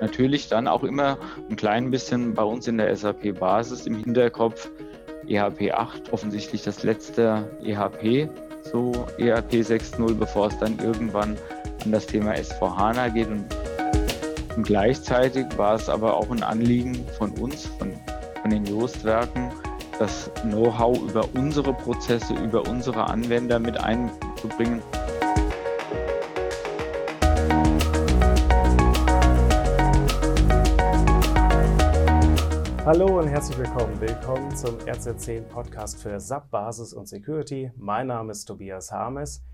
natürlich dann auch immer ein klein bisschen bei uns in der SAP-Basis im Hinterkopf. EHP 8, offensichtlich das letzte EHP, so ERP 6.0, bevor es dann irgendwann an das Thema S4HANA geht. Und, und gleichzeitig war es aber auch ein Anliegen von uns, von, von den Jost-Werken, das Know-how über unsere Prozesse, über unsere Anwender mit einzubringen. Hallo und herzlich willkommen. Willkommen zum RZ10 Podcast für SAP Basis und Security. Mein Name ist Tobias Harmes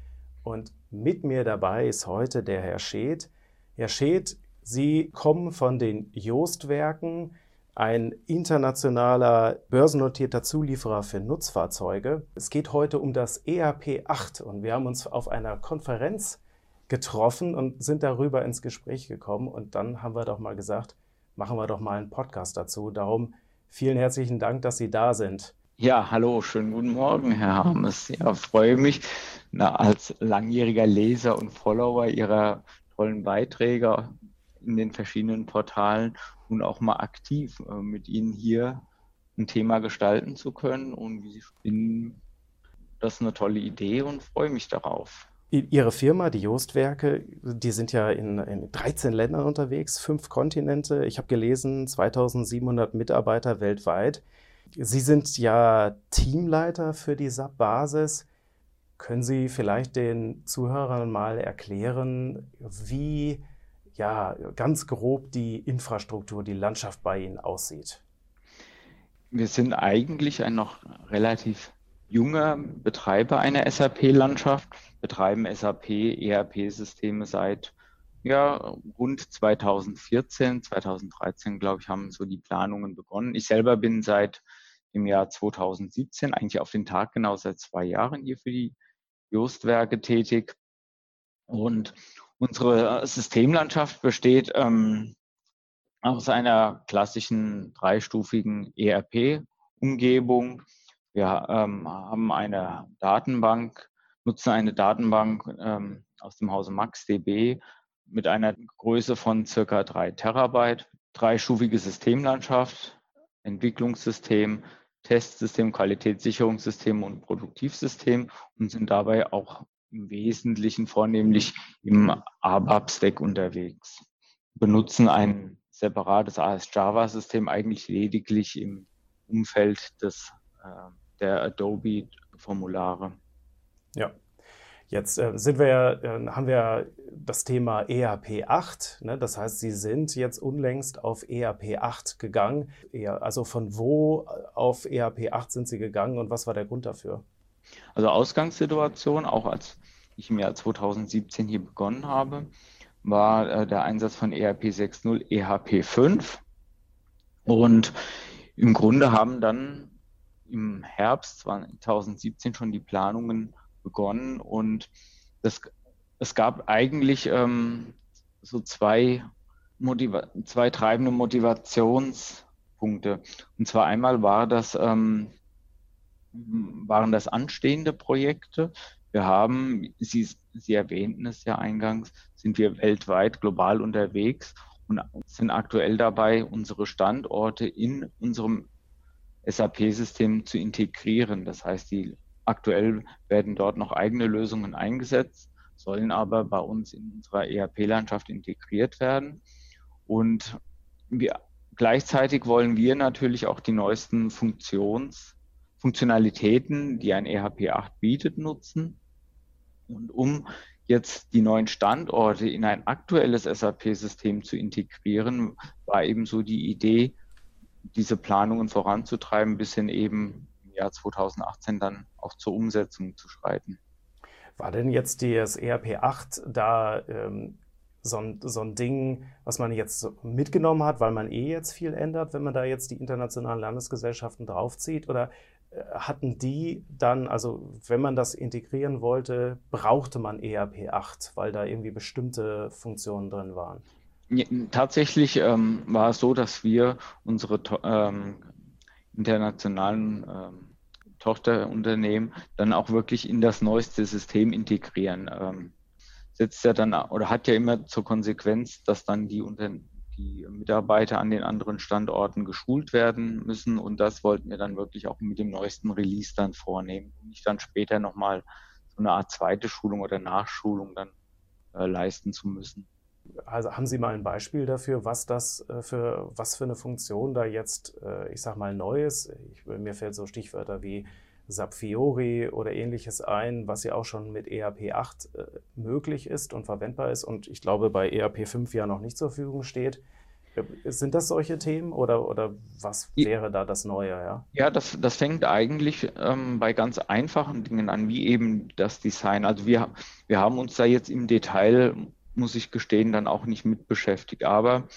und mit mir dabei ist heute der Herr Scheth. Herr Scheth, Sie kommen von den Jost-Werken, ein internationaler börsennotierter Zulieferer für Nutzfahrzeuge. Es geht heute um das ERP 8 und wir haben uns auf einer Konferenz getroffen und sind darüber ins Gespräch gekommen und dann haben wir doch mal gesagt, machen wir doch mal einen Podcast dazu. Darum vielen herzlichen Dank, dass Sie da sind. Ja, hallo, schönen guten Morgen, Herr Harmes. Ja, freue mich, na, als langjähriger Leser und Follower Ihrer tollen Beiträge in den verschiedenen Portalen und auch mal aktiv äh, mit Ihnen hier ein Thema gestalten zu können. Und wie Sie finden, das ist eine tolle Idee und freue mich darauf. Ihre Firma, die Jost-Werke, die sind ja in, in 13 Ländern unterwegs, fünf Kontinente. Ich habe gelesen, 2700 Mitarbeiter weltweit. Sie sind ja Teamleiter für die SAP-Basis. Können Sie vielleicht den Zuhörern mal erklären, wie ja ganz grob die Infrastruktur, die Landschaft bei Ihnen aussieht? Wir sind eigentlich ein noch relativ junger Betreiber einer SAP-Landschaft, betreiben SAP ERP-Systeme seit ja, rund 2014, 2013, glaube ich, haben so die Planungen begonnen. Ich selber bin seit dem Jahr 2017, eigentlich auf den Tag genau seit zwei Jahren hier für die Jostwerke tätig. Und unsere Systemlandschaft besteht ähm, aus einer klassischen dreistufigen ERP-Umgebung wir ähm, haben eine Datenbank, nutzen eine Datenbank ähm, aus dem Hause MaxDB mit einer Größe von circa drei Terabyte, dreistufige Systemlandschaft, Entwicklungssystem, Testsystem, Qualitätssicherungssystem und Produktivsystem und sind dabei auch im Wesentlichen vornehmlich im ABAP-Stack unterwegs. Benutzen ein separates AS-Java-System eigentlich lediglich im Umfeld des äh, der Adobe-Formulare. Ja. Jetzt äh, sind wir ja, äh, haben wir das Thema ERP 8. Ne? Das heißt, Sie sind jetzt unlängst auf ERP 8 gegangen. Ja, also von wo auf ERP 8 sind Sie gegangen und was war der Grund dafür? Also Ausgangssituation, auch als ich im Jahr 2017 hier begonnen habe, war äh, der Einsatz von ERP 6.0 EHP 5. Und im Grunde haben dann im Herbst 2017 schon die Planungen begonnen und das, es gab eigentlich ähm, so zwei, Motiva zwei treibende Motivationspunkte. Und zwar einmal war das, ähm, waren das anstehende Projekte. Wir haben, Sie, Sie erwähnten es ja eingangs, sind wir weltweit global unterwegs und sind aktuell dabei, unsere Standorte in unserem SAP-System zu integrieren. Das heißt, die aktuell werden dort noch eigene Lösungen eingesetzt, sollen aber bei uns in unserer ERP-Landschaft integriert werden. Und wir, gleichzeitig wollen wir natürlich auch die neuesten Funktions, Funktionalitäten, die ein ERP 8 bietet, nutzen. Und um jetzt die neuen Standorte in ein aktuelles SAP-System zu integrieren, war eben so die Idee, diese Planungen voranzutreiben, bis hin eben im Jahr 2018 dann auch zur Umsetzung zu schreiten. War denn jetzt das ERP 8 da ähm, so, ein, so ein Ding, was man jetzt mitgenommen hat, weil man eh jetzt viel ändert, wenn man da jetzt die internationalen Landesgesellschaften draufzieht? Oder äh, hatten die dann, also wenn man das integrieren wollte, brauchte man ERP 8, weil da irgendwie bestimmte Funktionen drin waren? Tatsächlich ähm, war es so, dass wir unsere ähm, internationalen ähm, Tochterunternehmen dann auch wirklich in das neueste System integrieren. Ähm, setzt ja dann oder hat ja immer zur Konsequenz, dass dann die, Unter die Mitarbeiter an den anderen Standorten geschult werden müssen. Und das wollten wir dann wirklich auch mit dem neuesten Release dann vornehmen, um nicht dann später nochmal so eine Art zweite Schulung oder Nachschulung dann äh, leisten zu müssen. Also haben Sie mal ein Beispiel dafür, was das äh, für was für eine Funktion da jetzt, äh, ich sag mal, neu ist? Ich, mir fällt so Stichwörter wie SAP Fiori oder ähnliches ein, was ja auch schon mit ERP 8 äh, möglich ist und verwendbar ist und ich glaube bei ERP 5 ja noch nicht zur Verfügung steht. Sind das solche Themen oder, oder was wäre da das Neue? Ja, ja das, das fängt eigentlich ähm, bei ganz einfachen Dingen an, wie eben das Design. Also wir, wir haben uns da jetzt im Detail muss ich gestehen, dann auch nicht mit beschäftigt. Aber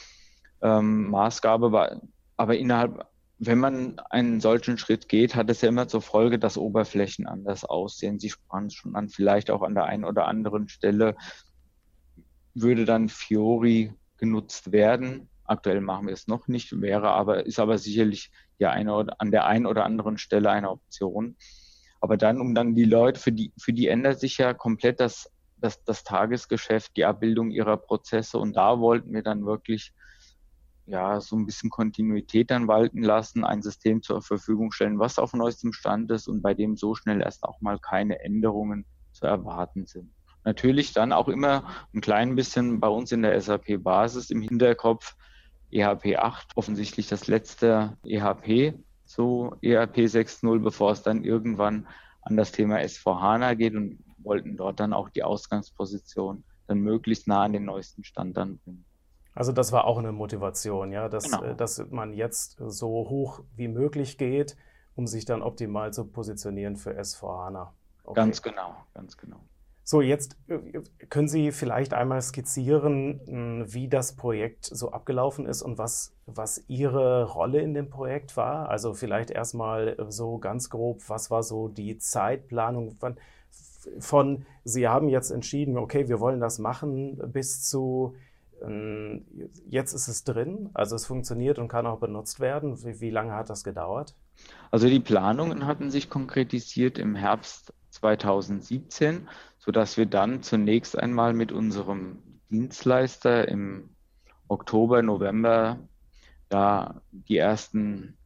ähm, Maßgabe war, aber innerhalb, wenn man einen solchen Schritt geht, hat es ja immer zur Folge, dass Oberflächen anders aussehen. Sie sprachen es schon an, vielleicht auch an der einen oder anderen Stelle würde dann Fiori genutzt werden. Aktuell machen wir es noch nicht, wäre aber, ist aber sicherlich ja eine oder, an der einen oder anderen Stelle eine Option. Aber dann, um dann die Leute, für die, für die ändert sich ja komplett das das, das Tagesgeschäft, die Abbildung ihrer Prozesse. Und da wollten wir dann wirklich ja, so ein bisschen Kontinuität dann walten lassen, ein System zur Verfügung stellen, was auf neuestem Stand ist und bei dem so schnell erst auch mal keine Änderungen zu erwarten sind. Natürlich dann auch immer ein klein bisschen bei uns in der SAP-Basis im Hinterkopf EHP 8, offensichtlich das letzte EHP, so ERP 6.0, bevor es dann irgendwann an das Thema S4HANA geht und wollten dort dann auch die Ausgangsposition dann möglichst nah an den neuesten Stand dann bringen. Also das war auch eine Motivation, ja, dass, genau. Äh, dass man jetzt so hoch wie möglich geht, um sich dann optimal zu positionieren für S4HANA. Okay. Ganz genau, ganz genau. So, jetzt äh, können Sie vielleicht einmal skizzieren, hm, wie das Projekt so abgelaufen ist und was, was Ihre Rolle in dem Projekt war. Also vielleicht erstmal so ganz grob, was war so die Zeitplanung? Wann, von, Sie haben jetzt entschieden, okay, wir wollen das machen, bis zu, ähm, jetzt ist es drin, also es funktioniert und kann auch benutzt werden. Wie, wie lange hat das gedauert? Also die Planungen hatten sich konkretisiert im Herbst 2017, sodass wir dann zunächst einmal mit unserem Dienstleister im Oktober, November da die ersten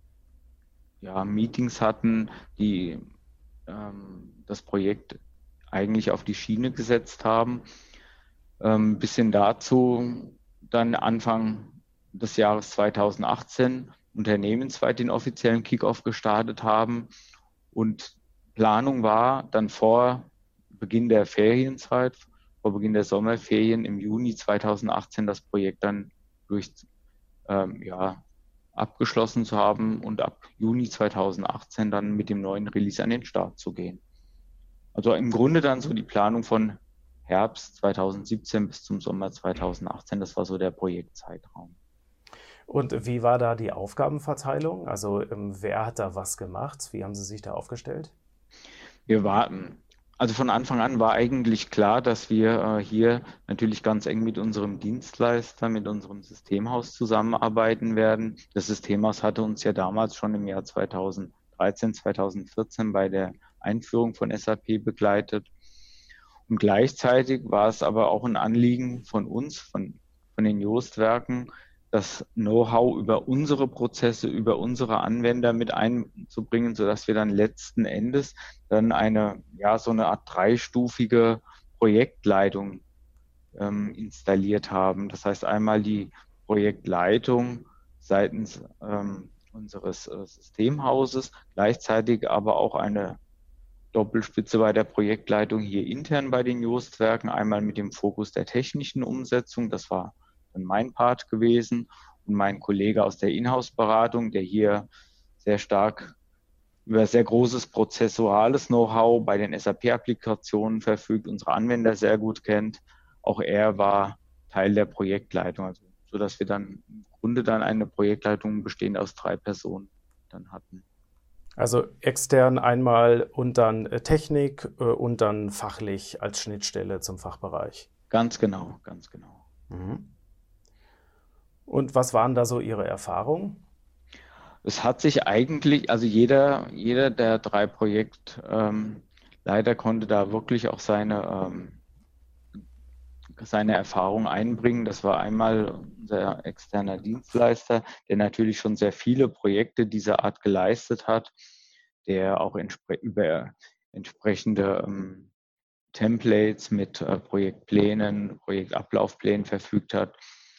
ja, Meetings hatten, die ähm, das Projekt eigentlich auf die Schiene gesetzt haben. Ähm, bis hin dazu dann Anfang des Jahres 2018 unternehmensweit den offiziellen Kickoff gestartet haben. Und Planung war dann vor Beginn der Ferienzeit, vor Beginn der Sommerferien im Juni 2018 das Projekt dann durch ähm, ja, abgeschlossen zu haben und ab Juni 2018 dann mit dem neuen Release an den Start zu gehen. Also im Grunde dann so die Planung von Herbst 2017 bis zum Sommer 2018. Das war so der Projektzeitraum. Und wie war da die Aufgabenverteilung? Also ähm, wer hat da was gemacht? Wie haben Sie sich da aufgestellt? Wir warten. Also von Anfang an war eigentlich klar, dass wir äh, hier natürlich ganz eng mit unserem Dienstleister, mit unserem Systemhaus zusammenarbeiten werden. Das Systemhaus hatte uns ja damals schon im Jahr 2013, 2014 bei der Einführung von SAP begleitet. Und gleichzeitig war es aber auch ein Anliegen von uns, von, von den Jost-Werken, das Know-how über unsere Prozesse, über unsere Anwender mit einzubringen, sodass wir dann letzten Endes dann eine, ja, so eine Art dreistufige Projektleitung ähm, installiert haben. Das heißt einmal die Projektleitung seitens ähm, unseres äh, Systemhauses, gleichzeitig aber auch eine Doppelspitze bei der Projektleitung hier intern bei den Justwerken, einmal mit dem Fokus der technischen Umsetzung, das war dann mein Part gewesen, und mein Kollege aus der Inhouse-Beratung, der hier sehr stark über sehr großes prozessuales Know-how bei den SAP-Applikationen verfügt, unsere Anwender sehr gut kennt. Auch er war Teil der Projektleitung, also so dass wir dann im Grunde dann eine Projektleitung bestehend aus drei Personen dann hatten. Also extern einmal und dann äh, Technik äh, und dann fachlich als Schnittstelle zum Fachbereich. Ganz genau, ganz genau. Mhm. Und was waren da so Ihre Erfahrungen? Es hat sich eigentlich, also jeder, jeder der drei Projektleiter ähm, konnte da wirklich auch seine, ähm, seine Erfahrung einbringen. Das war einmal unser externer Dienstleister, der natürlich schon sehr viele Projekte dieser Art geleistet hat, der auch entspre über entsprechende ähm, Templates mit äh, Projektplänen, Projektablaufplänen verfügt hat,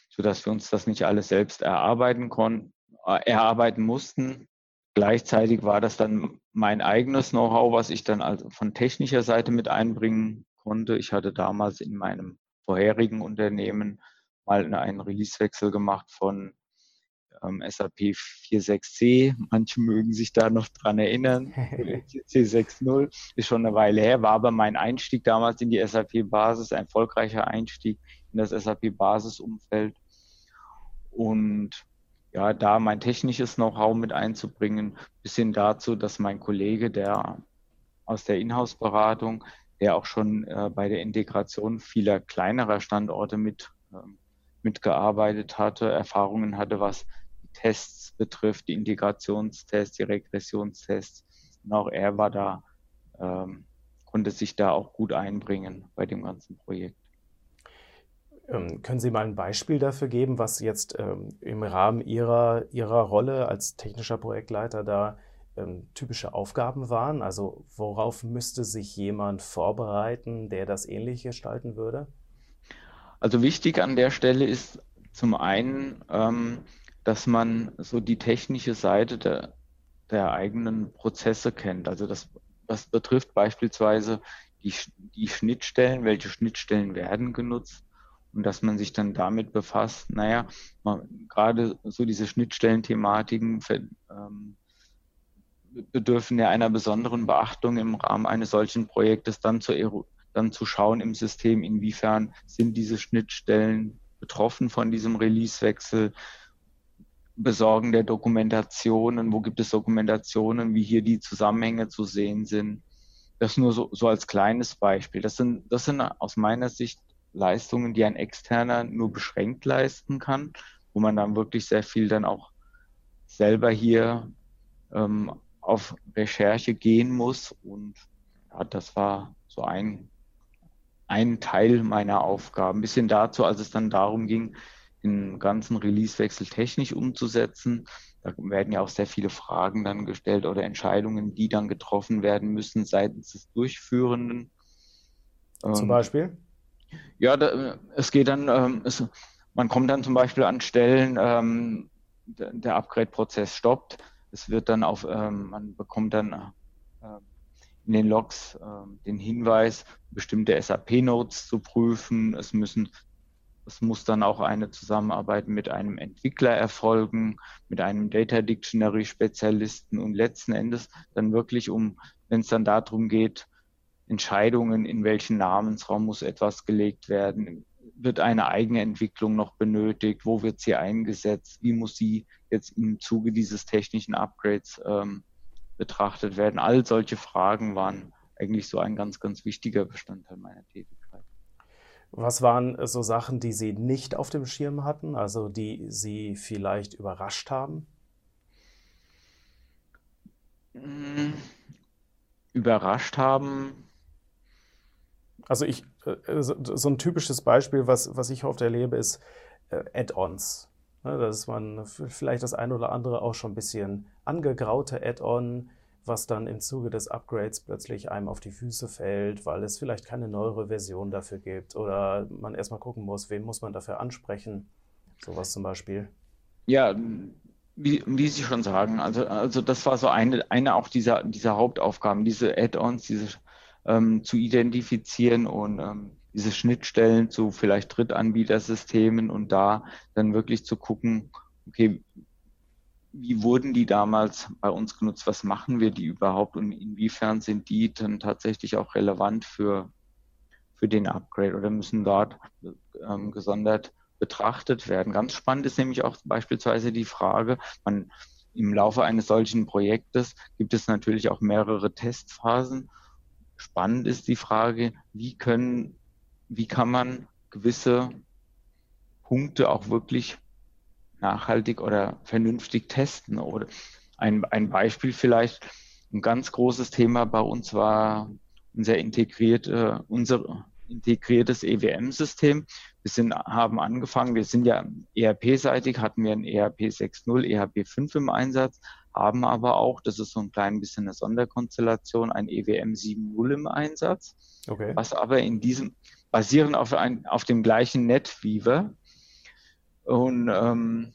sodass wir uns das nicht alles selbst erarbeiten konnten, äh, erarbeiten mussten. Gleichzeitig war das dann mein eigenes Know-how, was ich dann also von technischer Seite mit einbringen konnte. Ich hatte damals in meinem vorherigen Unternehmen mal einen Releasewechsel gemacht von ähm, SAP 4.6c. Manche mögen sich da noch dran erinnern. C6.0 ist schon eine Weile her, war aber mein Einstieg damals in die SAP-Basis, ein erfolgreicher Einstieg in das SAP-Basisumfeld. Und ja, da mein technisches Know-how mit einzubringen, bis hin dazu, dass mein Kollege, der aus der Inhouse-Beratung, der auch schon äh, bei der Integration vieler kleinerer Standorte mit, äh, mitgearbeitet hatte, Erfahrungen hatte, was Tests betrifft, die Integrationstests, die Regressionstests. Und auch er war da, ähm, konnte sich da auch gut einbringen bei dem ganzen Projekt. Ähm, können Sie mal ein Beispiel dafür geben, was jetzt ähm, im Rahmen Ihrer, Ihrer Rolle als technischer Projektleiter da ähm, typische Aufgaben waren? Also worauf müsste sich jemand vorbereiten, der das ähnlich gestalten würde? Also wichtig an der Stelle ist zum einen, ähm, dass man so die technische Seite der, der eigenen Prozesse kennt. Also das, das betrifft beispielsweise die, die Schnittstellen, welche Schnittstellen werden genutzt und dass man sich dann damit befasst, naja, man, gerade so diese Schnittstellenthematiken ähm, bedürfen ja einer besonderen Beachtung im Rahmen eines solchen Projektes, dann zu, dann zu schauen im System, inwiefern sind diese Schnittstellen betroffen von diesem Releasewechsel, Besorgen der Dokumentationen, wo gibt es Dokumentationen, wie hier die Zusammenhänge zu sehen sind. Das nur so, so als kleines Beispiel. Das sind, das sind aus meiner Sicht Leistungen, die ein Externer nur beschränkt leisten kann, wo man dann wirklich sehr viel dann auch selber hier ähm, auf Recherche gehen muss. Und ja, das war so ein, ein Teil meiner Aufgaben. Ein bisschen dazu, als es dann darum ging, den ganzen Releasewechsel technisch umzusetzen. Da werden ja auch sehr viele Fragen dann gestellt oder Entscheidungen, die dann getroffen werden müssen seitens des Durchführenden. Zum Beispiel? Ja, da, es geht dann, ähm, es, man kommt dann zum Beispiel an Stellen, ähm, der, der Upgrade-Prozess stoppt es wird dann auf, ähm, man bekommt dann äh, in den Logs äh, den Hinweis, bestimmte SAP-Notes zu prüfen. Es müssen es muss dann auch eine Zusammenarbeit mit einem Entwickler erfolgen, mit einem Data Dictionary Spezialisten und letzten Endes dann wirklich um, wenn es dann darum geht, Entscheidungen, in welchen Namensraum muss etwas gelegt werden, wird eine eigene Entwicklung noch benötigt, wo wird sie eingesetzt, wie muss sie jetzt im Zuge dieses technischen Upgrades ähm, betrachtet werden. All solche Fragen waren eigentlich so ein ganz, ganz wichtiger Bestandteil meiner Tätigkeit. Was waren so Sachen, die Sie nicht auf dem Schirm hatten, also die Sie vielleicht überrascht haben? Hm, überrascht haben. Also ich, äh, so ein typisches Beispiel, was, was ich oft erlebe, ist äh, Add-ons. Ne, dass man vielleicht das eine oder andere auch schon ein bisschen angegraute Add-on, was dann im Zuge des Upgrades plötzlich einem auf die Füße fällt, weil es vielleicht keine neuere Version dafür gibt oder man erstmal gucken muss, wen muss man dafür ansprechen. Sowas zum Beispiel. Ja, wie, wie Sie schon sagen, also, also das war so eine, eine auch dieser, dieser Hauptaufgaben, diese Add-ons, diese ähm, zu identifizieren und ähm, diese Schnittstellen zu vielleicht Drittanbietersystemen und da dann wirklich zu gucken, okay, wie wurden die damals bei uns genutzt? Was machen wir die überhaupt und inwiefern sind die dann tatsächlich auch relevant für, für den Upgrade oder müssen dort ähm, gesondert betrachtet werden? Ganz spannend ist nämlich auch beispielsweise die Frage, man im Laufe eines solchen Projektes gibt es natürlich auch mehrere Testphasen. Spannend ist die Frage, wie können wie kann man gewisse Punkte auch wirklich nachhaltig oder vernünftig testen. Oder ein, ein Beispiel vielleicht, ein ganz großes Thema bei uns war unser integrierte, unser, integriertes EWM-System. Wir sind, haben angefangen, wir sind ja ERP-seitig, hatten wir ein ERP 6.0, ERP 5 im Einsatz, haben aber auch, das ist so ein klein bisschen eine Sonderkonstellation, ein EWM 7.0 im Einsatz, okay. was aber in diesem, basierend auf, ein, auf dem gleichen NetWeaver und ähm,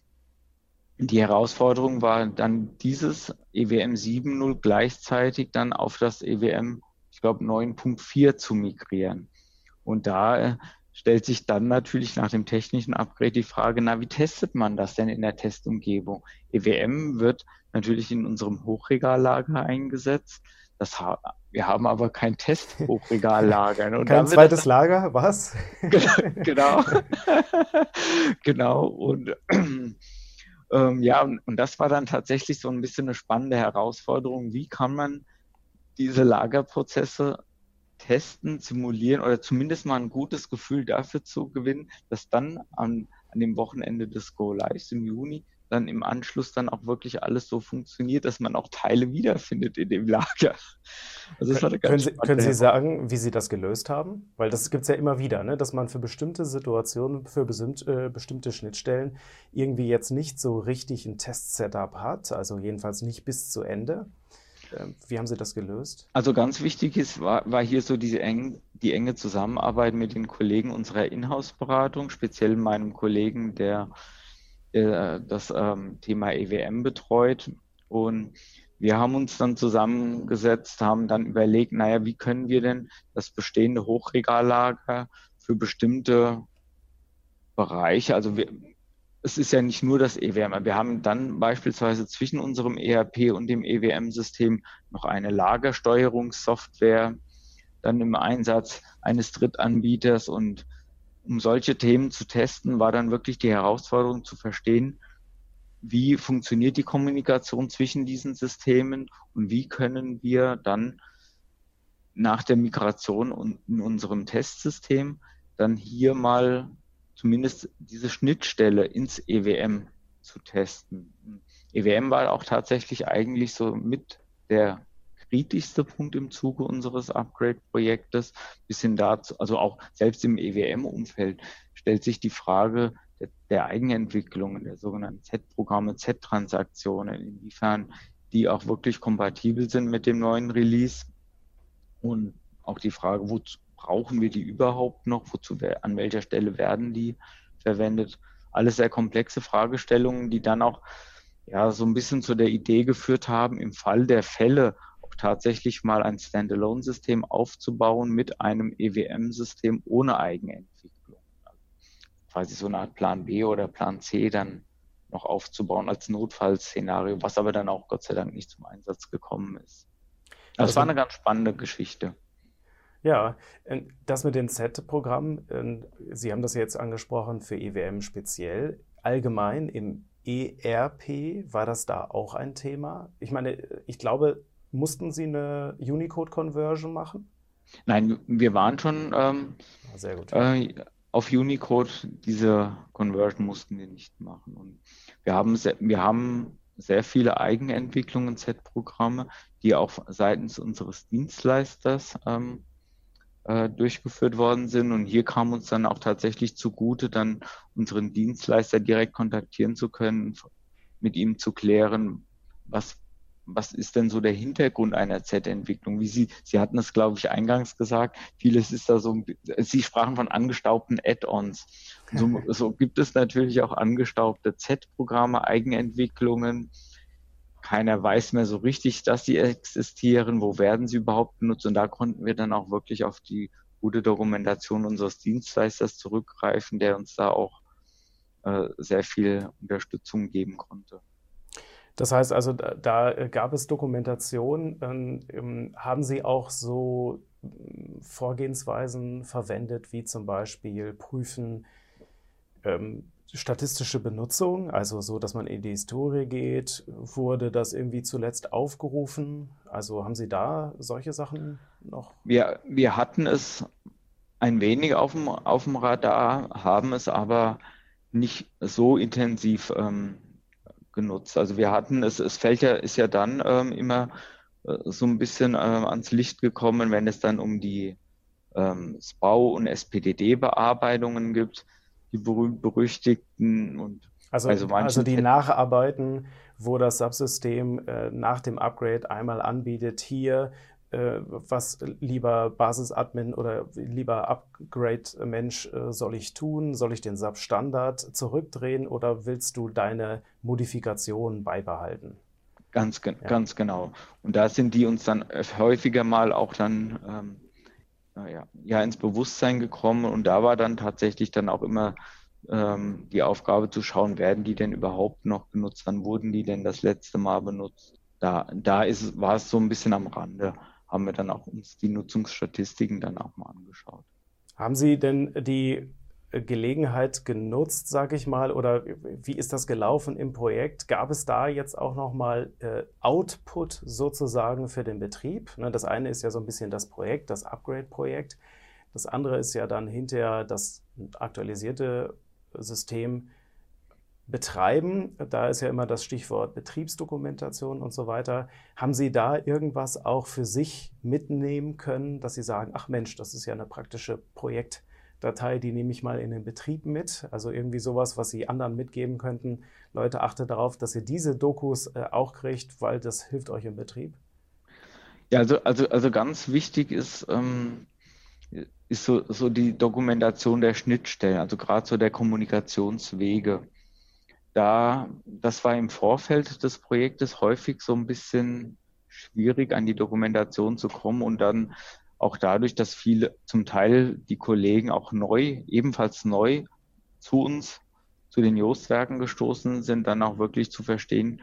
die Herausforderung war dann dieses EWM 7.0 gleichzeitig dann auf das EWM, ich glaube 9.4 zu migrieren. Und da äh, stellt sich dann natürlich nach dem technischen Upgrade die Frage, na, wie testet man das denn in der Testumgebung? EWM wird natürlich in unserem Hochregallager eingesetzt. Das ha wir haben aber kein Testhochregallager. Und kein zweites Lager, was? genau. genau. Und ähm, ja, und, und das war dann tatsächlich so ein bisschen eine spannende Herausforderung. Wie kann man diese Lagerprozesse testen, simulieren oder zumindest mal ein gutes Gefühl dafür zu gewinnen, dass dann an, an dem Wochenende des Go Lives im Juni dann im Anschluss dann auch wirklich alles so funktioniert, dass man auch Teile wiederfindet in dem Lager. Also das ganz können, Sie, können Sie sagen, wie Sie das gelöst haben? Weil das gibt es ja immer wieder, ne? dass man für bestimmte Situationen, für bestimmt, äh, bestimmte Schnittstellen irgendwie jetzt nicht so richtig ein Test-Setup hat, also jedenfalls nicht bis zu Ende. Ähm, wie haben Sie das gelöst? Also ganz wichtig ist, war, war hier so diese eng, die enge Zusammenarbeit mit den Kollegen unserer Inhouse-Beratung, speziell meinem Kollegen, der äh, das ähm, Thema EWM betreut. Und wir haben uns dann zusammengesetzt, haben dann überlegt, naja, wie können wir denn das bestehende Hochregallager für bestimmte Bereiche, also wir, es ist ja nicht nur das EWM, wir haben dann beispielsweise zwischen unserem ERP und dem EWM-System noch eine Lagersteuerungssoftware, dann im Einsatz eines Drittanbieters. Und um solche Themen zu testen, war dann wirklich die Herausforderung zu verstehen, wie funktioniert die Kommunikation zwischen diesen Systemen und wie können wir dann nach der Migration in unserem Testsystem dann hier mal zumindest diese Schnittstelle ins EWM zu testen. EWM war auch tatsächlich eigentlich so mit der kritischste Punkt im Zuge unseres Upgrade-Projektes, bis hin dazu, also auch selbst im EWM-Umfeld stellt sich die Frage der, der Eigenentwicklung, der sogenannten Z-Programme, Z-Transaktionen, inwiefern die auch wirklich kompatibel sind mit dem neuen Release und auch die Frage, wozu brauchen wir die überhaupt noch, wozu, an welcher Stelle werden die verwendet. Alles sehr komplexe Fragestellungen, die dann auch ja, so ein bisschen zu der Idee geführt haben, im Fall der Fälle tatsächlich mal ein Standalone-System aufzubauen mit einem EWM-System ohne Eigenentwicklung. Also quasi so eine Art Plan B oder Plan C dann noch aufzubauen als Notfallszenario, was aber dann auch Gott sei Dank nicht zum Einsatz gekommen ist. Das also, war eine ganz spannende Geschichte. Ja, das mit den Z-Programmen, äh, Sie haben das jetzt angesprochen für EWM speziell. Allgemein im ERP war das da auch ein Thema? Ich meine, ich glaube, Mussten Sie eine Unicode-Conversion machen? Nein, wir waren schon ähm, ah, Sehr gut. Äh, auf Unicode. Diese Conversion mussten wir nicht machen. Und wir haben, sehr, wir haben sehr viele Eigenentwicklungen, Z-Programme, die auch seitens unseres Dienstleisters ähm, äh, durchgeführt worden sind. Und hier kam uns dann auch tatsächlich zugute, dann unseren Dienstleister direkt kontaktieren zu können, mit ihm zu klären, was was ist denn so der Hintergrund einer Z-Entwicklung? Wie Sie, Sie hatten es, glaube ich, eingangs gesagt, vieles ist da so, Sie sprachen von angestaubten Add-ons. So, so gibt es natürlich auch angestaubte Z-Programme, Eigenentwicklungen. Keiner weiß mehr so richtig, dass sie existieren. Wo werden sie überhaupt benutzt? Und da konnten wir dann auch wirklich auf die gute Dokumentation unseres Dienstleisters zurückgreifen, der uns da auch äh, sehr viel Unterstützung geben konnte. Das heißt also, da, gab es Dokumentation. Ähm, haben Sie auch so hm, Vorgehensweisen verwendet, wie zum Beispiel prüfen ähm, statistische Benutzung, also so, dass man in die Historie geht? Wurde das irgendwie zuletzt aufgerufen? Also haben Sie da solche Sachen noch? Wir, wir hatten es ein wenig auf dem, auf dem Radar, haben es aber nicht so intensiv ähm, genutzt. Also wir hatten, es, es fällt ja, ist ja dann ähm, immer äh, so ein bisschen äh, ans Licht gekommen, wenn es dann um die ähm, SPAU und SPDD-Bearbeitungen gibt, die berühmt-berüchtigten und also, also, also die Nacharbeiten, wo das Subsystem äh, nach dem Upgrade einmal anbietet, hier äh, was lieber Basis-Admin oder lieber Upgrade-Mensch äh, soll ich tun? Soll ich den SAP-Standard zurückdrehen oder willst du deine Modifikationen beibehalten? Ganz, ja. ganz genau. Und da sind die uns dann häufiger mal auch dann ähm, ja, ja, ins Bewusstsein gekommen. Und da war dann tatsächlich dann auch immer ähm, die Aufgabe zu schauen, werden die denn überhaupt noch benutzt? Wann wurden die denn das letzte Mal benutzt? Da, da ist, war es so ein bisschen am Rande haben wir dann auch uns die Nutzungsstatistiken dann auch mal angeschaut. Haben Sie denn die Gelegenheit genutzt, sage ich mal, oder wie ist das gelaufen im Projekt? Gab es da jetzt auch nochmal äh, Output sozusagen für den Betrieb? Ne, das eine ist ja so ein bisschen das Projekt, das Upgrade-Projekt. Das andere ist ja dann hinterher das aktualisierte System betreiben. Da ist ja immer das Stichwort Betriebsdokumentation und so weiter. Haben Sie da irgendwas auch für sich mitnehmen können, dass Sie sagen, ach Mensch, das ist ja eine praktische Projektdatei, die nehme ich mal in den Betrieb mit. Also irgendwie sowas, was Sie anderen mitgeben könnten. Leute, achtet darauf, dass ihr diese Dokus äh, auch kriegt, weil das hilft euch im Betrieb. Ja, also, also, also ganz wichtig ist, ähm, ist so, so die Dokumentation der Schnittstellen, also gerade so der Kommunikationswege da, das war im Vorfeld des Projektes häufig so ein bisschen schwierig, an die Dokumentation zu kommen und dann auch dadurch, dass viele, zum Teil die Kollegen auch neu, ebenfalls neu zu uns, zu den Jostwerken gestoßen sind, dann auch wirklich zu verstehen,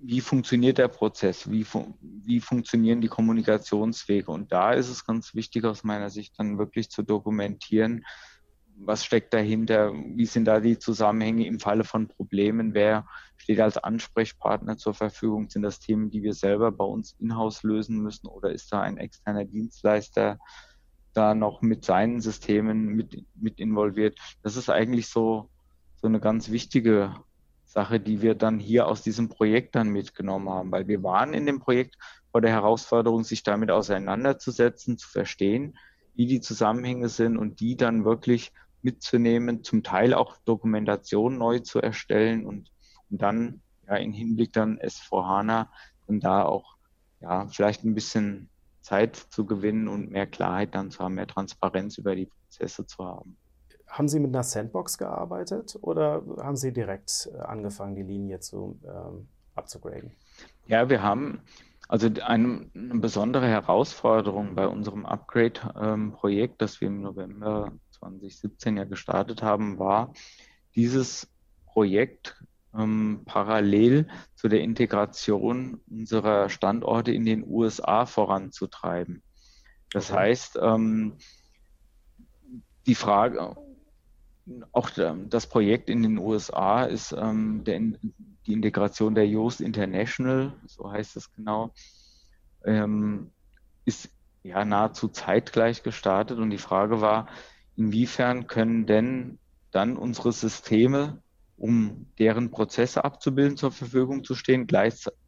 wie funktioniert der Prozess, wie, fun wie funktionieren die Kommunikationswege. Und da ist es ganz wichtig aus meiner Sicht dann wirklich zu dokumentieren, was steckt dahinter, wie sind da die Zusammenhänge im Falle von Problemen, wer steht als Ansprechpartner zur Verfügung, sind das Themen, die wir selber bei uns in-house lösen müssen oder ist da ein externer Dienstleister da noch mit seinen Systemen mit, mit involviert. Das ist eigentlich so, so eine ganz wichtige Sache, die wir dann hier aus diesem Projekt dann mitgenommen haben, weil wir waren in dem Projekt vor der Herausforderung, sich damit auseinanderzusetzen, zu verstehen, wie die Zusammenhänge sind und die dann wirklich mitzunehmen, zum Teil auch Dokumentation neu zu erstellen und, und dann ja in Hinblick dann S4HANA dann da auch ja vielleicht ein bisschen Zeit zu gewinnen und mehr Klarheit dann zu haben, mehr Transparenz über die Prozesse zu haben. Haben Sie mit einer Sandbox gearbeitet oder haben Sie direkt äh, angefangen, die Linie zu ähm, abzugraden? Ja, wir haben also eine, eine besondere Herausforderung bei unserem Upgrade-Projekt, ähm, das wir im November 2017 ja gestartet haben, war, dieses Projekt ähm, parallel zu der Integration unserer Standorte in den USA voranzutreiben. Das okay. heißt, ähm, die Frage, auch das Projekt in den USA ist ähm, der, die Integration der Yoast International, so heißt es genau, ähm, ist ja nahezu zeitgleich gestartet und die Frage war, inwiefern können denn dann unsere Systeme, um deren Prozesse abzubilden, zur Verfügung zu stehen, gleichzeitig,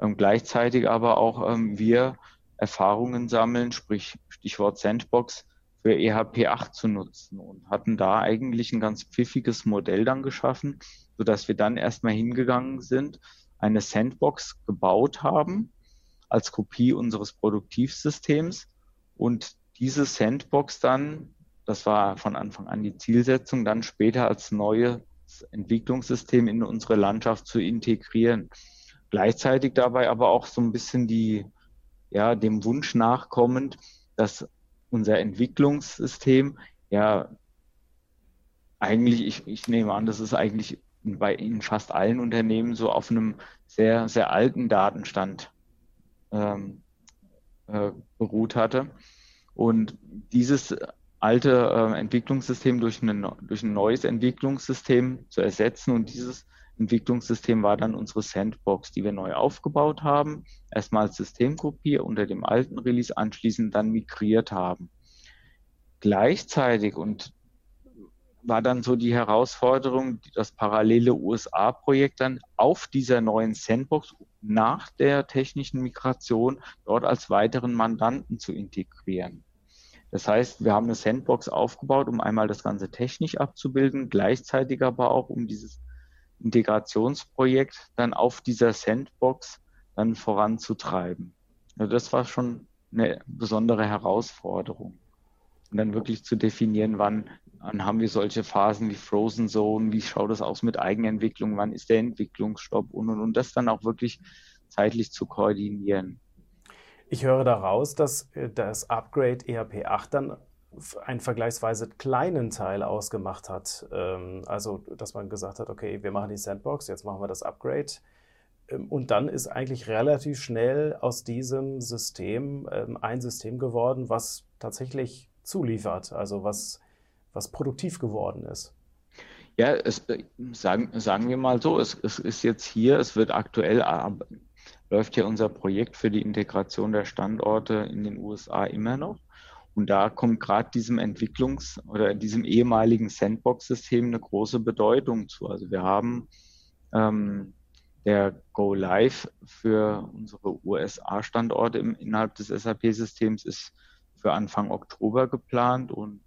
ähm, gleichzeitig aber auch ähm, wir Erfahrungen sammeln, sprich Stichwort Sandbox, für EHP 8 zu nutzen und hatten da eigentlich ein ganz pfiffiges Modell dann geschaffen, so dass wir dann erstmal hingegangen sind, eine Sandbox gebaut haben als Kopie unseres Produktivsystems und diese Sandbox dann, das war von Anfang an die Zielsetzung, dann später als neues Entwicklungssystem in unsere Landschaft zu integrieren. Gleichzeitig dabei aber auch so ein bisschen die, ja, dem Wunsch nachkommend, dass unser Entwicklungssystem ja eigentlich, ich, ich nehme an, das ist eigentlich bei in fast allen Unternehmen so auf einem sehr, sehr alten Datenstand ähm, äh, beruht hatte. Und dieses alte äh, Entwicklungssystem durch, eine, durch ein neues Entwicklungssystem zu ersetzen und dieses Entwicklungssystem war dann unsere Sandbox, die wir neu aufgebaut haben. Erstmal als Systemkopie unter dem alten Release, anschließend dann migriert haben. Gleichzeitig und war dann so die Herausforderung, das parallele USA-Projekt dann auf dieser neuen Sandbox nach der technischen Migration dort als weiteren Mandanten zu integrieren. Das heißt, wir haben eine Sandbox aufgebaut, um einmal das Ganze technisch abzubilden, gleichzeitig aber auch um dieses Integrationsprojekt dann auf dieser Sandbox dann voranzutreiben. Also das war schon eine besondere Herausforderung. Und dann wirklich zu definieren, wann, wann haben wir solche Phasen wie Frozen Zone, wie schaut es aus mit Eigenentwicklung, wann ist der Entwicklungsstopp und, und, und das dann auch wirklich zeitlich zu koordinieren. Ich höre daraus, dass äh, das Upgrade ERP 8 dann einen vergleichsweise kleinen Teil ausgemacht hat. Ähm, also, dass man gesagt hat, okay, wir machen die Sandbox, jetzt machen wir das Upgrade. Ähm, und dann ist eigentlich relativ schnell aus diesem System ähm, ein System geworden, was tatsächlich zuliefert, also was, was produktiv geworden ist. Ja, es, äh, sagen, sagen wir mal so, es, es ist jetzt hier, es wird aktuell läuft ja unser Projekt für die Integration der Standorte in den USA immer noch. Und da kommt gerade diesem Entwicklungs- oder diesem ehemaligen Sandbox-System eine große Bedeutung zu. Also wir haben ähm, der Go Live für unsere USA-Standorte innerhalb des SAP-Systems ist für Anfang Oktober geplant und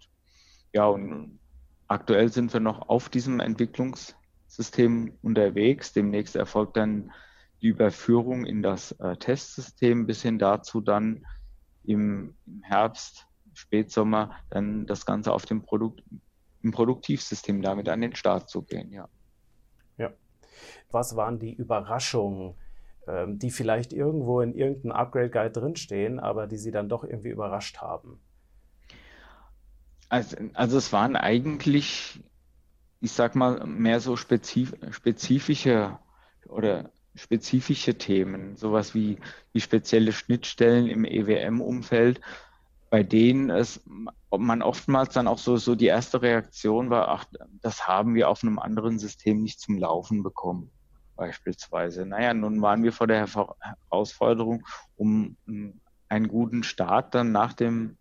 ja, und aktuell sind wir noch auf diesem Entwicklungssystem unterwegs. Demnächst erfolgt dann die Überführung in das äh, Testsystem bis hin dazu dann im, im, Herbst, Spätsommer dann das Ganze auf dem Produkt, im Produktivsystem damit an den Start zu gehen, ja. Ja. Was waren die Überraschungen, ähm, die vielleicht irgendwo in irgendeinem Upgrade-Guide drinstehen, aber die Sie dann doch irgendwie überrascht haben? Also, also es waren eigentlich, ich sag mal, mehr so spezif spezifische oder spezifische Themen, sowas wie, wie spezielle Schnittstellen im EWM-Umfeld, bei denen es man oftmals dann auch so, so die erste Reaktion war, ach, das haben wir auf einem anderen System nicht zum Laufen bekommen, beispielsweise. Naja, nun waren wir vor der Herausforderung, um einen guten Start dann nach dem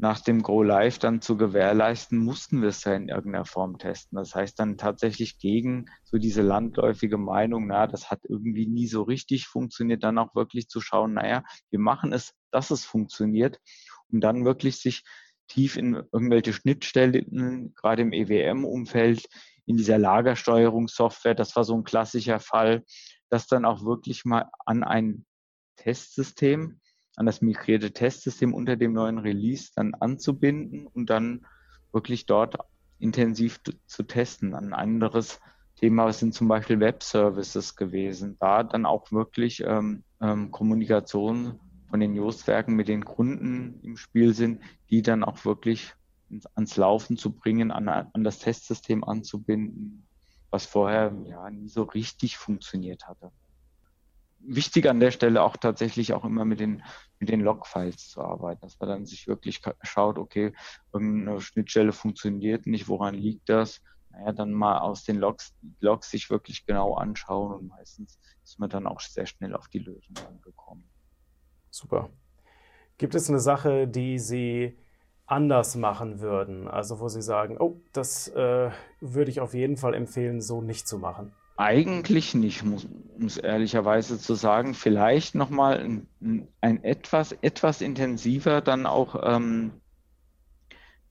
nach dem Go Live dann zu gewährleisten, mussten wir es ja in irgendeiner Form testen. Das heißt dann tatsächlich gegen so diese landläufige Meinung, na, das hat irgendwie nie so richtig funktioniert, dann auch wirklich zu schauen, naja, wir machen es, dass es funktioniert, um dann wirklich sich tief in irgendwelche Schnittstellen, gerade im EWM-Umfeld, in dieser Lagersteuerungssoftware, das war so ein klassischer Fall, das dann auch wirklich mal an ein Testsystem an das migrierte Testsystem unter dem neuen Release dann anzubinden und dann wirklich dort intensiv zu testen. Ein anderes Thema sind zum Beispiel Web-Services gewesen. Da dann auch wirklich ähm, ähm, Kommunikation von den Justwerken mit den Kunden im Spiel sind, die dann auch wirklich ans Laufen zu bringen, an, an das Testsystem anzubinden, was vorher ja nie so richtig funktioniert hatte wichtig an der Stelle auch tatsächlich auch immer mit den, mit den Logfiles zu arbeiten, dass man dann sich wirklich schaut, okay, irgendeine Schnittstelle funktioniert nicht, woran liegt das? Naja, dann mal aus den Logs, Logs sich wirklich genau anschauen und meistens ist man dann auch sehr schnell auf die Lösung gekommen. Super. Gibt es eine Sache, die Sie anders machen würden? Also wo Sie sagen, oh, das äh, würde ich auf jeden Fall empfehlen, so nicht zu machen. Eigentlich nicht, muss, muss ehrlicherweise zu sagen. Vielleicht nochmal ein, ein etwas, etwas intensiver dann auch ähm,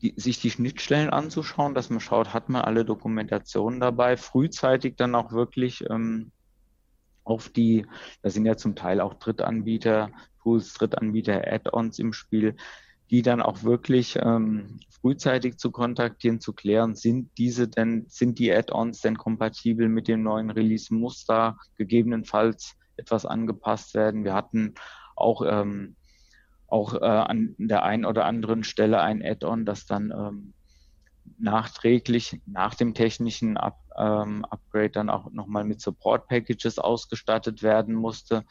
die, sich die Schnittstellen anzuschauen, dass man schaut, hat man alle Dokumentationen dabei, frühzeitig dann auch wirklich ähm, auf die, da sind ja zum Teil auch Drittanbieter, Tools, Drittanbieter, Add-ons im Spiel, die dann auch wirklich ähm, frühzeitig zu kontaktieren, zu klären, sind diese denn, sind die Add-ons denn kompatibel mit dem neuen Release? Muss da gegebenenfalls etwas angepasst werden? Wir hatten auch, ähm, auch äh, an der einen oder anderen Stelle ein Add-on, das dann ähm, nachträglich nach dem technischen Up, ähm, Upgrade dann auch nochmal mit Support-Packages ausgestattet werden musste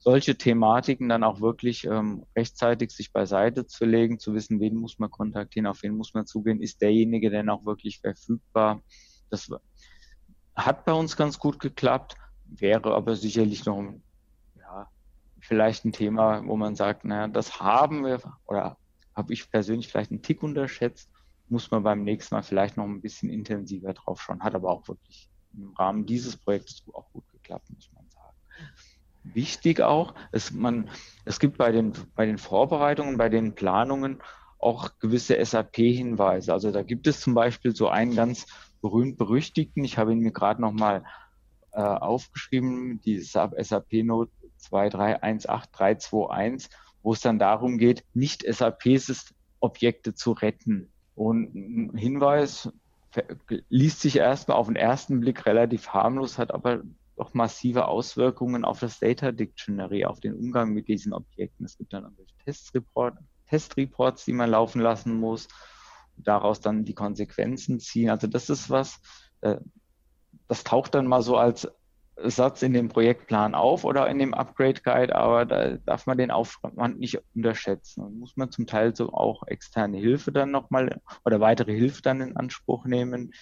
solche Thematiken dann auch wirklich ähm, rechtzeitig sich beiseite zu legen, zu wissen, wen muss man kontaktieren, auf wen muss man zugehen, ist derjenige denn auch wirklich verfügbar. Das hat bei uns ganz gut geklappt, wäre aber sicherlich noch ja, vielleicht ein Thema, wo man sagt, naja, das haben wir oder habe ich persönlich vielleicht einen Tick unterschätzt, muss man beim nächsten Mal vielleicht noch ein bisschen intensiver drauf schauen. Hat aber auch wirklich im Rahmen dieses Projekts auch gut geklappt, muss man wichtig auch. Es, man, es gibt bei den, bei den Vorbereitungen, bei den Planungen auch gewisse SAP-Hinweise. Also da gibt es zum Beispiel so einen ganz berühmt-berüchtigten, ich habe ihn mir gerade nochmal äh, aufgeschrieben, die SAP-Note 2318321, wo es dann darum geht, nicht SAP-Objekte zu retten. Und ein Hinweis liest sich erstmal auf den ersten Blick relativ harmlos, hat aber doch massive Auswirkungen auf das Data Dictionary, auf den Umgang mit diesen Objekten. Es gibt dann irgendwelche Testreport, Testreports, die man laufen lassen muss, daraus dann die Konsequenzen ziehen. Also das ist was, äh, das taucht dann mal so als Satz in dem Projektplan auf oder in dem Upgrade Guide, aber da darf man den Aufwand nicht unterschätzen. Und muss man zum Teil so auch externe Hilfe dann nochmal oder weitere Hilfe dann in Anspruch nehmen.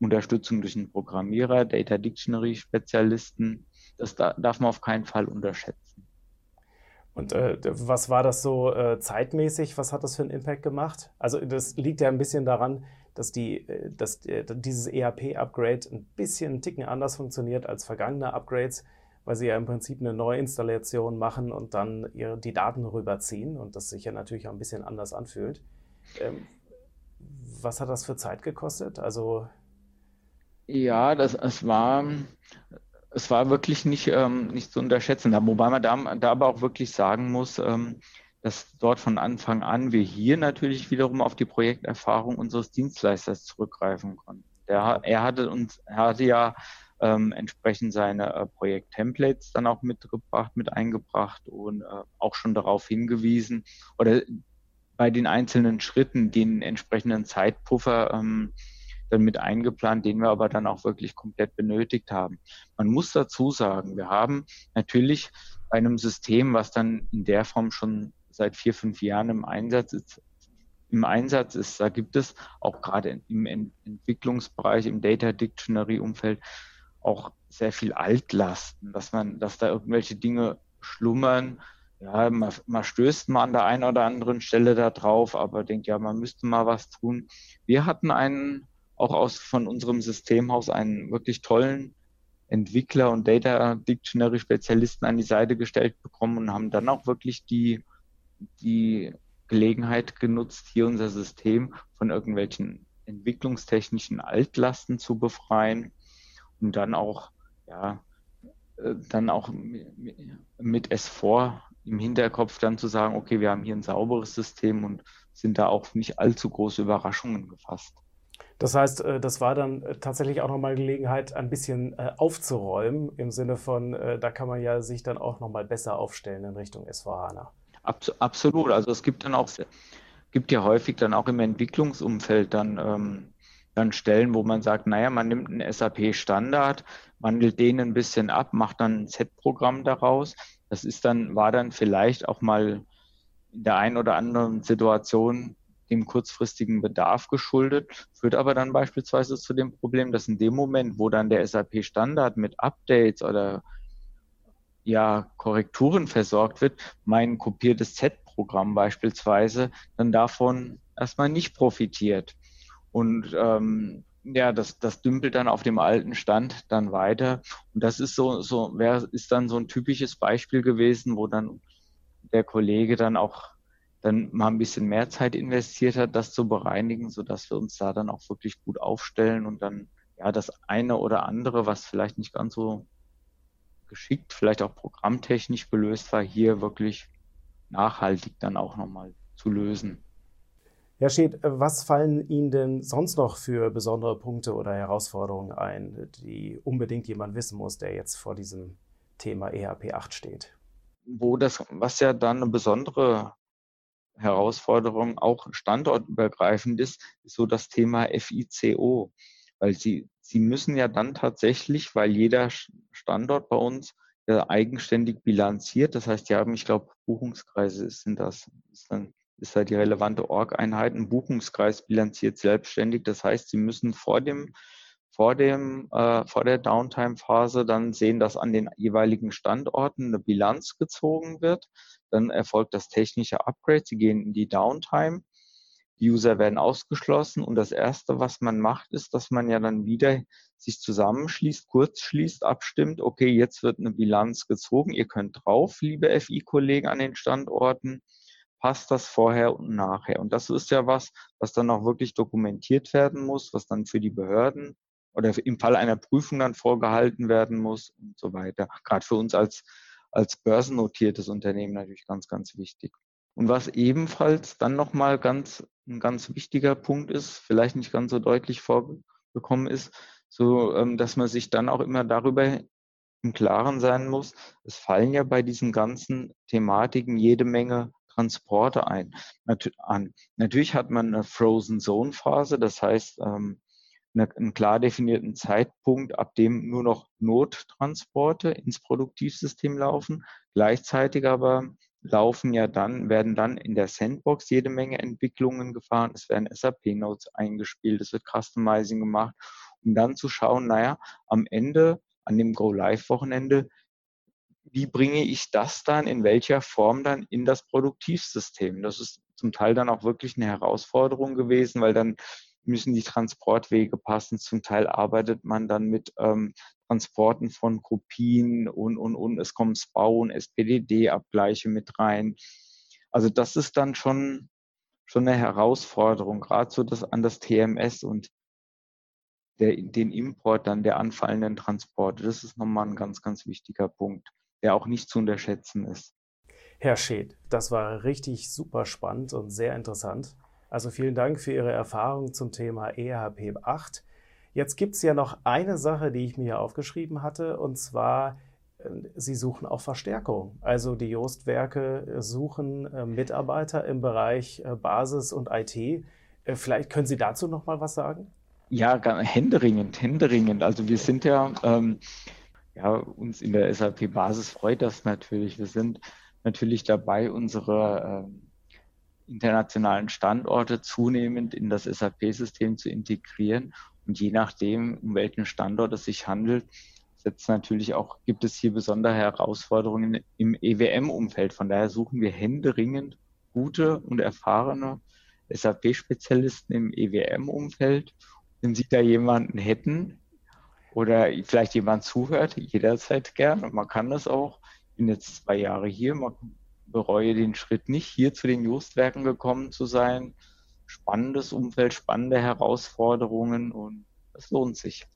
Unterstützung durch einen Programmierer, Data Dictionary Spezialisten. Das da, darf man auf keinen Fall unterschätzen. Und äh, was war das so äh, zeitmäßig? Was hat das für einen Impact gemacht? Also das liegt ja ein bisschen daran, dass, die, äh, dass äh, dieses ERP-Upgrade ein bisschen einen Ticken anders funktioniert als vergangene Upgrades, weil sie ja im Prinzip eine Neuinstallation machen und dann ihre, die Daten rüberziehen und das sich ja natürlich auch ein bisschen anders anfühlt. Ähm, was hat das für Zeit gekostet? Also ja, das, es war es war wirklich nicht, ähm, nicht zu unterschätzen. Wobei man da, da aber auch wirklich sagen muss, ähm, dass dort von Anfang an wir hier natürlich wiederum auf die Projekterfahrung unseres Dienstleisters zurückgreifen konnten. Der, er hatte uns, er hatte ja ähm, entsprechend seine äh, Projekt-Templates dann auch mitgebracht, mit eingebracht und äh, auch schon darauf hingewiesen oder bei den einzelnen Schritten den entsprechenden Zeitpuffer ähm, dann mit eingeplant, den wir aber dann auch wirklich komplett benötigt haben. Man muss dazu sagen, wir haben natürlich bei einem System, was dann in der Form schon seit vier, fünf Jahren im Einsatz ist, im Einsatz ist, da gibt es auch gerade im Entwicklungsbereich, im Data Dictionary Umfeld auch sehr viel Altlasten, dass man, dass da irgendwelche Dinge schlummern. Ja, man, man stößt mal an der einen oder anderen Stelle da drauf, aber denkt, ja, man müsste mal was tun. Wir hatten einen auch aus von unserem Systemhaus einen wirklich tollen Entwickler und Data Dictionary Spezialisten an die Seite gestellt bekommen und haben dann auch wirklich die, die Gelegenheit genutzt, hier unser System von irgendwelchen entwicklungstechnischen Altlasten zu befreien und dann auch, ja, äh, dann auch mit S4 im Hinterkopf dann zu sagen, okay, wir haben hier ein sauberes System und sind da auch nicht allzu große Überraschungen gefasst. Das heißt, äh, das war dann äh, tatsächlich auch nochmal Gelegenheit, ein bisschen äh, aufzuräumen, im Sinne von, da kann man ja sich dann auch nochmal besser aufstellen in Richtung SVHANA. Absolut. Also es gibt dann auch, gibt ja häufig dann auch im Entwicklungsumfeld dann, ähm, dann Stellen, wo man sagt, naja, man nimmt einen SAP-Standard, wandelt den ein bisschen ab, macht dann ein Z-Programm daraus. Das ist dann, war dann vielleicht auch mal in der einen oder anderen Situation dem kurzfristigen Bedarf geschuldet, führt aber dann beispielsweise zu dem Problem, dass in dem Moment, wo dann der SAP-Standard mit Updates oder ja, Korrekturen versorgt wird, mein kopiertes Z-Programm beispielsweise dann davon erstmal nicht profitiert. Und ähm, ja, das, das dümpelt dann auf dem alten Stand dann weiter. Und das ist so, so, wäre, ist dann so ein typisches Beispiel gewesen, wo dann der Kollege dann auch dann mal ein bisschen mehr Zeit investiert hat, das zu bereinigen, sodass wir uns da dann auch wirklich gut aufstellen und dann ja das eine oder andere, was vielleicht nicht ganz so geschickt, vielleicht auch programmtechnisch gelöst war, hier wirklich nachhaltig dann auch nochmal zu lösen. Herr Schäd, was fallen Ihnen denn sonst noch für besondere Punkte oder Herausforderungen ein, die unbedingt jemand wissen muss, der jetzt vor diesem Thema EHP 8 steht? Wo das, was ja dann eine besondere Herausforderung auch standortübergreifend ist, ist so das Thema FICO. Weil sie, sie müssen ja dann tatsächlich, weil jeder Standort bei uns ja eigenständig bilanziert, das heißt, die haben, ich glaube, Buchungskreise sind das, ist dann ist da die relevante Org-Einheit. Ein Buchungskreis bilanziert selbstständig. Das heißt, Sie müssen vor dem vor dem äh, vor der Downtime-Phase dann sehen, dass an den jeweiligen Standorten eine Bilanz gezogen wird. Dann erfolgt das technische Upgrade. Sie gehen in die Downtime. Die User werden ausgeschlossen und das erste, was man macht, ist, dass man ja dann wieder sich zusammenschließt, kurz schließt, abstimmt. Okay, jetzt wird eine Bilanz gezogen. Ihr könnt drauf, liebe FI-Kollegen an den Standorten passt das vorher und nachher. Und das ist ja was, was dann auch wirklich dokumentiert werden muss, was dann für die Behörden oder im Fall einer Prüfung dann vorgehalten werden muss und so weiter. Gerade für uns als, als börsennotiertes Unternehmen natürlich ganz, ganz wichtig. Und was ebenfalls dann nochmal ganz, ein ganz wichtiger Punkt ist, vielleicht nicht ganz so deutlich vorgekommen ist, so, ähm, dass man sich dann auch immer darüber im Klaren sein muss, es fallen ja bei diesen ganzen Thematiken jede Menge Transporte ein, an. Natürlich hat man eine Frozen Zone Phase, das heißt, ähm, einen klar definierten Zeitpunkt, ab dem nur noch Nottransporte ins Produktivsystem laufen. Gleichzeitig aber laufen ja dann, werden dann in der Sandbox jede Menge Entwicklungen gefahren. Es werden SAP-Notes eingespielt, es wird Customizing gemacht, um dann zu schauen, naja, am Ende, an dem Go-Live-Wochenende, wie bringe ich das dann in welcher Form dann in das Produktivsystem? Das ist zum Teil dann auch wirklich eine Herausforderung gewesen, weil dann müssen die Transportwege passen. Zum Teil arbeitet man dann mit ähm, Transporten von Kopien und, und, und. Es kommen SPAU und SPDD-Abgleiche mit rein. Also das ist dann schon, schon eine Herausforderung, gerade so das, an das TMS und der, den Import dann der anfallenden Transporte. Das ist nochmal ein ganz, ganz wichtiger Punkt, der auch nicht zu unterschätzen ist. Herr Scheth, das war richtig super spannend und sehr interessant. Also vielen Dank für Ihre Erfahrung zum Thema ERP 8. Jetzt gibt es ja noch eine Sache, die ich mir aufgeschrieben hatte, und zwar, äh, Sie suchen auch Verstärkung. Also die Jost-Werke suchen äh, Mitarbeiter im Bereich äh, Basis und IT. Vielleicht können Sie dazu noch mal was sagen? Ja, händeringend, händeringend. Also wir sind ja, ähm, ja, uns in der SAP-Basis freut das natürlich. Wir sind natürlich dabei, unsere ähm, internationalen Standorte zunehmend in das SAP-System zu integrieren. Und je nachdem, um welchen Standort es sich handelt, setzt natürlich auch, gibt es hier besondere Herausforderungen im EWM-Umfeld. Von daher suchen wir händeringend gute und erfahrene SAP-Spezialisten im EWM-Umfeld. Wenn Sie da jemanden hätten oder vielleicht jemand zuhört, jederzeit gern. Und man kann das auch. Ich bin jetzt zwei Jahre hier. Man bereue den Schritt nicht, hier zu den Justwerken gekommen zu sein. Spannendes Umfeld, spannende Herausforderungen und es lohnt sich.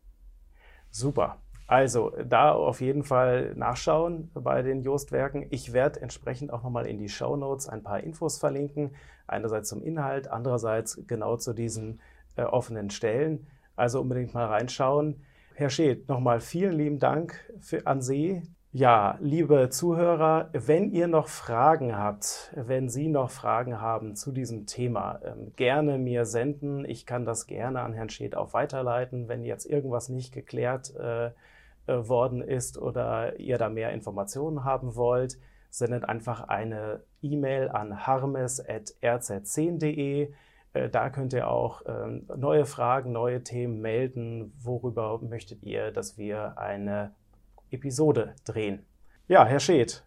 Super. Also da auf jeden Fall nachschauen bei den Justwerken. Ich werde entsprechend auch nochmal in die Show Notes ein paar Infos verlinken. Einerseits zum Inhalt, andererseits genau zu diesen äh, offenen Stellen. Also unbedingt mal reinschauen. Herr Scheth, nochmal vielen lieben Dank für, an Sie, ja, liebe Zuhörer, wenn ihr noch Fragen habt, wenn Sie noch Fragen haben zu diesem Thema, ähm, gerne mir senden. Ich kann das gerne an Herrn Scheth auch weiterleiten, wenn jetzt irgendwas nicht geklärt äh, äh worden ist oder ihr da mehr Informationen haben wollt. Sendet einfach eine E-Mail an harmes.rz10.de. Äh, da könnt ihr auch ähm, neue Fragen, neue Themen melden. Worüber möchtet ihr, dass wir eine Episode drehen. Ja, Herr Scheth,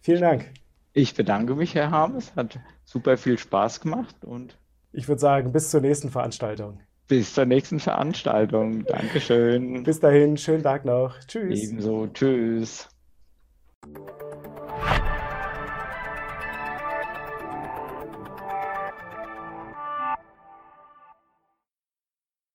vielen Dank. Ich bedanke mich, Herr Harmes. Hat super viel Spaß gemacht und ich würde sagen, bis zur nächsten Veranstaltung. Bis zur nächsten Veranstaltung. Dankeschön. Bis dahin, schönen Tag noch. Tschüss. Ebenso. Tschüss.